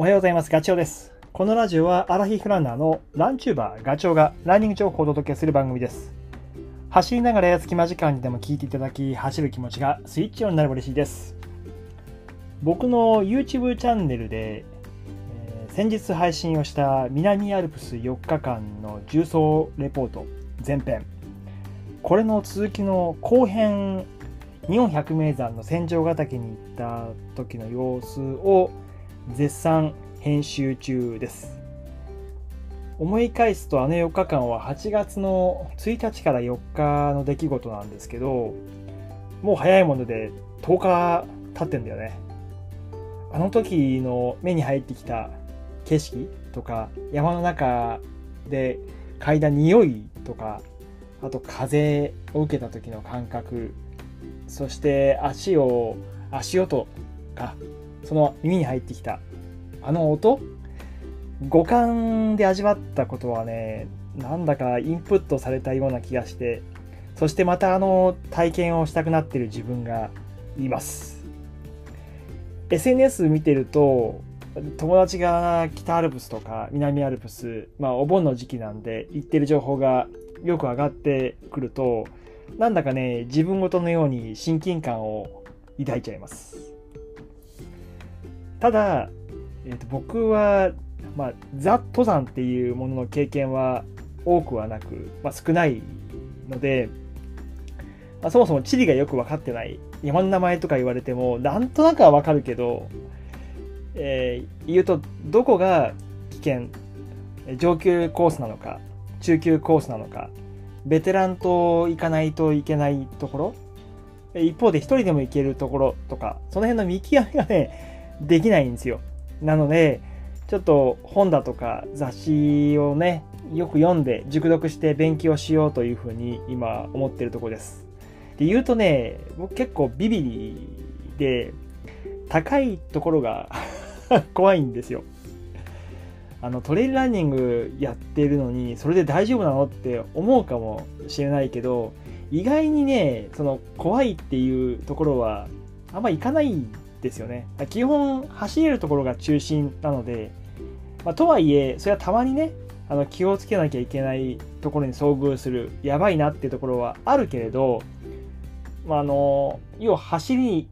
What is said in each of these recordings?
おはようございます。ガチョウです。このラジオはアラヒフランナーのランチューバーガチョウがランニング情報をお届けする番組です。走りながら隙間時間にでも聞いていただき、走る気持ちがスイッチオンになれば嬉しいです。僕の YouTube チャンネルで、えー先日配信をした南アルプス4日間の重走レポート前編。これの続きの後編日本百名山の戦場ヶ岳に行った時の様子を絶賛編集中です。思い返すとあの4日間は8月の1日から4日の出来事なんですけどもう早いもので10日経ってんだよね。あの時の目に入ってきた景色とか山の中で嗅いだ匂いとかあと風を受けた時の感覚そして足を足音かその耳に入ってきた。あの音？五感で味わったことはねなんだかインプットされたような気がしてそしてまたあの体験をしたくなってる自分がいます。SNS 見てると友達が北アルプスとか南アルプスまあお盆の時期なんで行ってる情報がよく上がってくるとなんだかね自分ごとのように親近感を抱いちゃいます。ただ、えーと僕は、まあ、ザ登山っていうものの経験は多くはなく、まあ、少ないので、まあ、そもそも地理がよく分かってない山の名前とか言われてもなんとなくは分かるけど、えー言うとどこが危険上級コースなのか中級コースなのかベテランと行かないといけないところ一方で一人でも行けるところとかその辺の見極めがねできないんですよ。なのでちょっと本だとか雑誌をねよく読んで熟読して勉強しようというふうに今思ってるとこです。で言うとね僕結構ビビリで高いところが 怖いんですよ。あのトレイルランニングやってるのにそれで大丈夫なのって思うかもしれないけど意外にねその怖いっていうところはあんま行かないんですよね。基本走れるところが中心なので、まあ、とはいえそれはたまにねあの気をつけなきゃいけないところに遭遇するやばいなっていうところはあるけれど、まあ、あの要は走り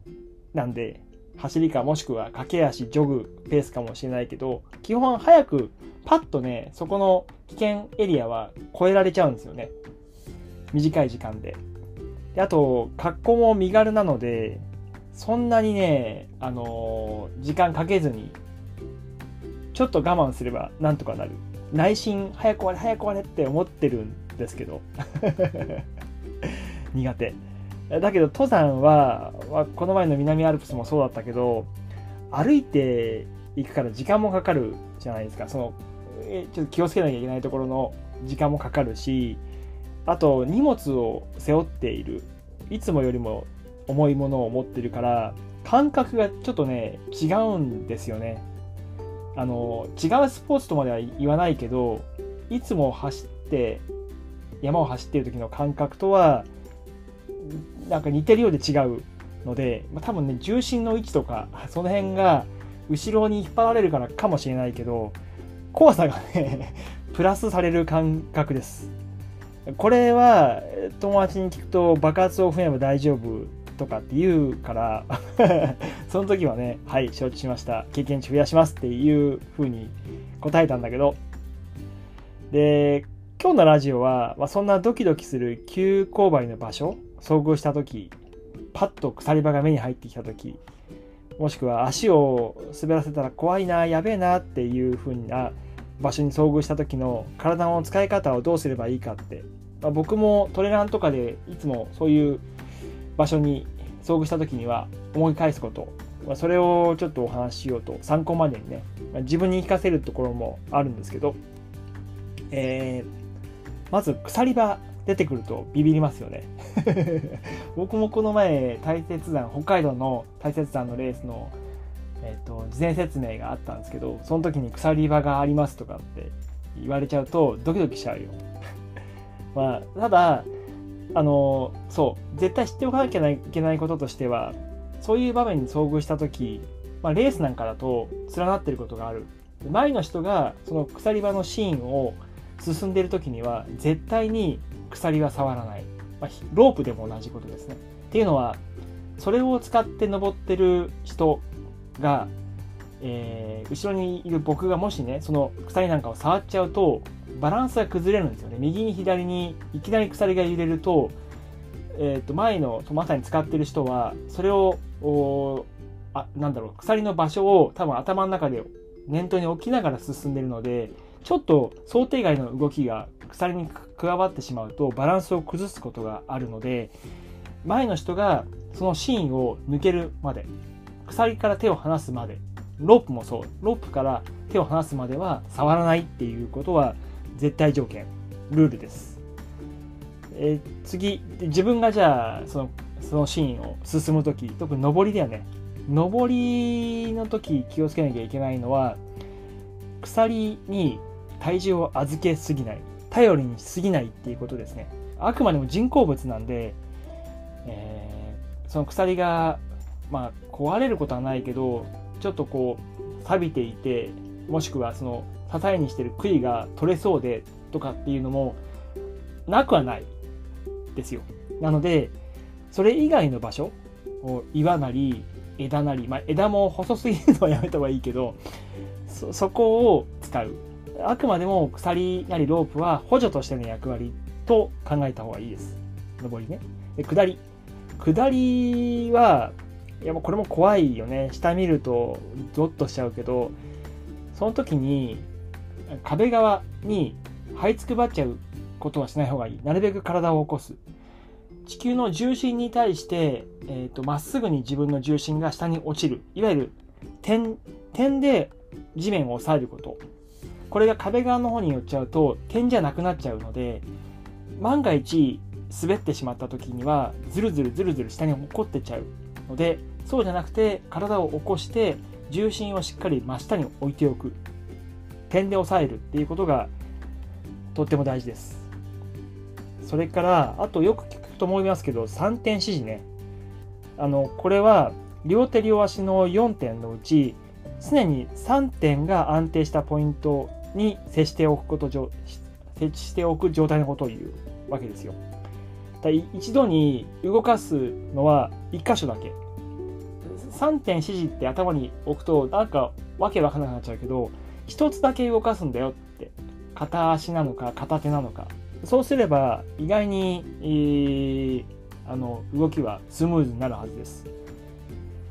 なんで走りかもしくは駆け足ジョグペースかもしれないけど基本早くパッとねそこの危険エリアは越えられちゃうんですよね。短い時間で。であと格好も身軽なのでそんなにねあのー時間かけずにちょっと我慢すればなんとかなる。内心早く終われ早く終われって思ってるんですけど。苦手。だけど登山は、この前の南アルプスもそうだったけど歩いていくから時間もかかるじゃないですか。そのえちょっと気をつけなきゃいけないところの時間もかかるしあと荷物を背負っている。いつもよりも重いものを持ってるから感覚がちょっとね違うんですよね。あの違うスポーツとまでは言わないけどいつも走って山を走ってる時の感覚とはなんか似てるようで違うので、まあ、多分ね重心の位置とかその辺が後ろに引っ張られるからかもしれないけど怖さがね プラスされる感覚です。これは友達に聞くと爆発を踏めば大丈夫とかって言うから その時はねはい承知しました。経験値増やしますっていう風に答えたんだけど。で今日のラジオは、まあ、そんなドキドキする急勾配の場所遭遇した時パッと鎖場が目に入ってきた時もしくは足を滑らせたら怖いなやべえなっていう風な場所に遭遇した時の体の使い方をどうすればいいかって、まあ、僕もトレランとかでいつもそういう場所に遭遇した時には思い返すこと、まあ、それをちょっとお話ししようと参考までにね、まあ自分に活かせるところもあるんですけど、えーまず鎖場出てくるとビビりますよね。僕もこの前大雪山北海道の大雪山のレースの、えっと事前説明があったんですけどその時に鎖場がありますとかって言われちゃうとドキドキしちゃうよ。まあただあのそう絶対知っておかなきゃいけないこととしてはそういう場面に遭遇した時まあ、レースなんかだと連なってることがある。前の人がその鎖場のシーンを進んでる時には絶対に鎖は触らない、まあ、ロープでも同じことですね。っていうのはそれを使って登ってる人が、えー、後ろにいる僕がもしねその鎖なんかを触っちゃうとバランスが崩れるんですよね。右に左にいきなり鎖が揺れると,、えー、と前のまさに使ってる人はそれをあなんだろう鎖の場所を多分頭の中で念頭に置きながら進んでるのでちょっと想定外の動きが鎖に加わってしまうとバランスを崩すことがあるので前の人がそのシーンを抜けるまで鎖から手を離すまでロープもそうロープから手を離すまでは触らないっていうことは絶対条件。ルールです、えー、次自分がじゃあそのそのシーンを進む時特に上りだよね。上りの時気をつけなきゃいけないのは鎖に体重を預けすぎない。頼りにしすぎないっていうことですね。あくまでも人工物なんで、えー、その鎖がまあ壊れることはないけどちょっとこう錆びていてもしくはその支えにしてる杭が取れそうでとかっていうのもなくはないですよ。なのでそれ以外の場所岩なり枝なり、まあ、枝も細すぎるのはやめた方がいいけどそそこを使う。あくまでも鎖なりロープは補助としての役割と考えた方がいいです。上りね。で下り。下りはいやもうこれも怖いよね。下見るとゾッとしちゃうけどその時に壁側に這いつくばっちゃうことはしない方がいい。なるべく体を起こす。地球の重心に対してま、えーと、っすぐに自分の重心が下に落ちる。いわゆる点点で地面を押さえること。これが壁側の方に寄っちゃうと点じゃなくなっちゃうので万が一滑ってしまった時にはズルズルズルズル下に落っこってちゃうのでそうじゃなくて体を起こして重心をしっかり真下に置いておく。点で押さえるっていうことがとっても大事ですそれからあとよく聞くと思いますけど3点指示ねあのこれは両手両足の4点のうち常に3点が安定したポイントに接しておくこと設置しておく状態のことを言うわけですよ。だ一度に動かすのは1箇所だけ。3点指示って頭に置くとなんかわけわかんなくなっちゃうけど1つだけ動かすんだよって片足なのか片手なのかそうすれば意外に、えー、あの動きはスムーズになるはずです。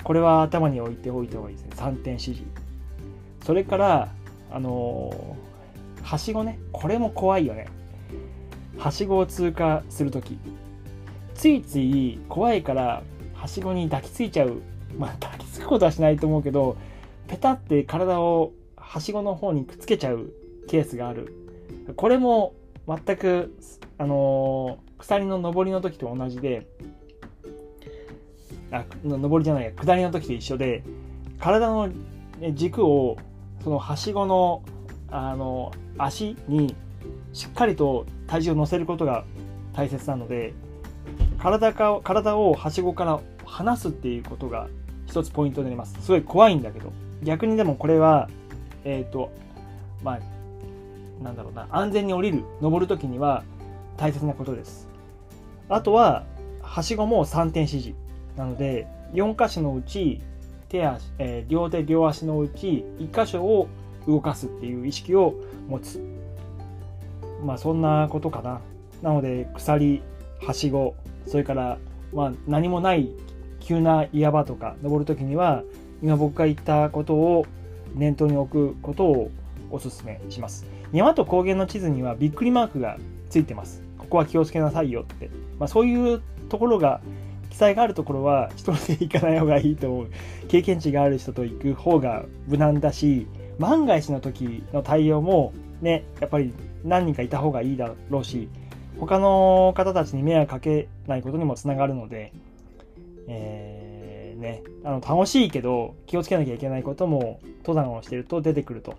これは頭に置いておいた方がいいですね。3点指示。それから、あのー、はしごね。これも怖いよね。はしごを通過するとき。ついつい怖いから、はしごに抱きついちゃう。まあ、抱きつくことはしないと思うけど、ペタって体をはしごの方にくっつけちゃうケースがある。これも全く、あのー、鎖の上りの時と同じで、あ上りじゃないや下りの時と一緒で体の軸をそのはしごのあの足にしっかりと体重を乗せることが大切なので体か体をはしごから離すっていうことが一つポイントになりますすごい怖いんだけど逆にでもこれはえっ、ー、とまあなんだろうな安全に降りる登る時には大切なことです。あとははしごも3点指示なので4箇所のうち手足、えー、両手両足のうち1箇所を動かすっていう意識を持つ。まあそんなことかな。なので鎖はしごそれからまあ何もない急な岩場とか登る時には今僕が言ったことを念頭に置くことをお勧めします。山と高原の地図にはびっくりマークがついてます。ここは気をつけなさいよって、まあ、そういうところが記載があるところは一人で行かない方がいいと思う。経験値がある人と行く方が無難だし万が一の時の対応もねやっぱり何人かいた方がいいだろうし他の方たちに迷惑かけないことにもつながるので、えー、ね、あの楽しいけど気をつけなきゃいけないことも登山をしてると出てくると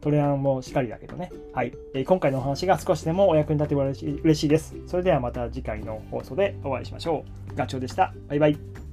トレランもしっかりだけどね。はい。えー、今回のお話が少しでもお役に立てば嬉しいです。それではまた次回の放送でお会いしましょう。ガチョウでした。バイバイ。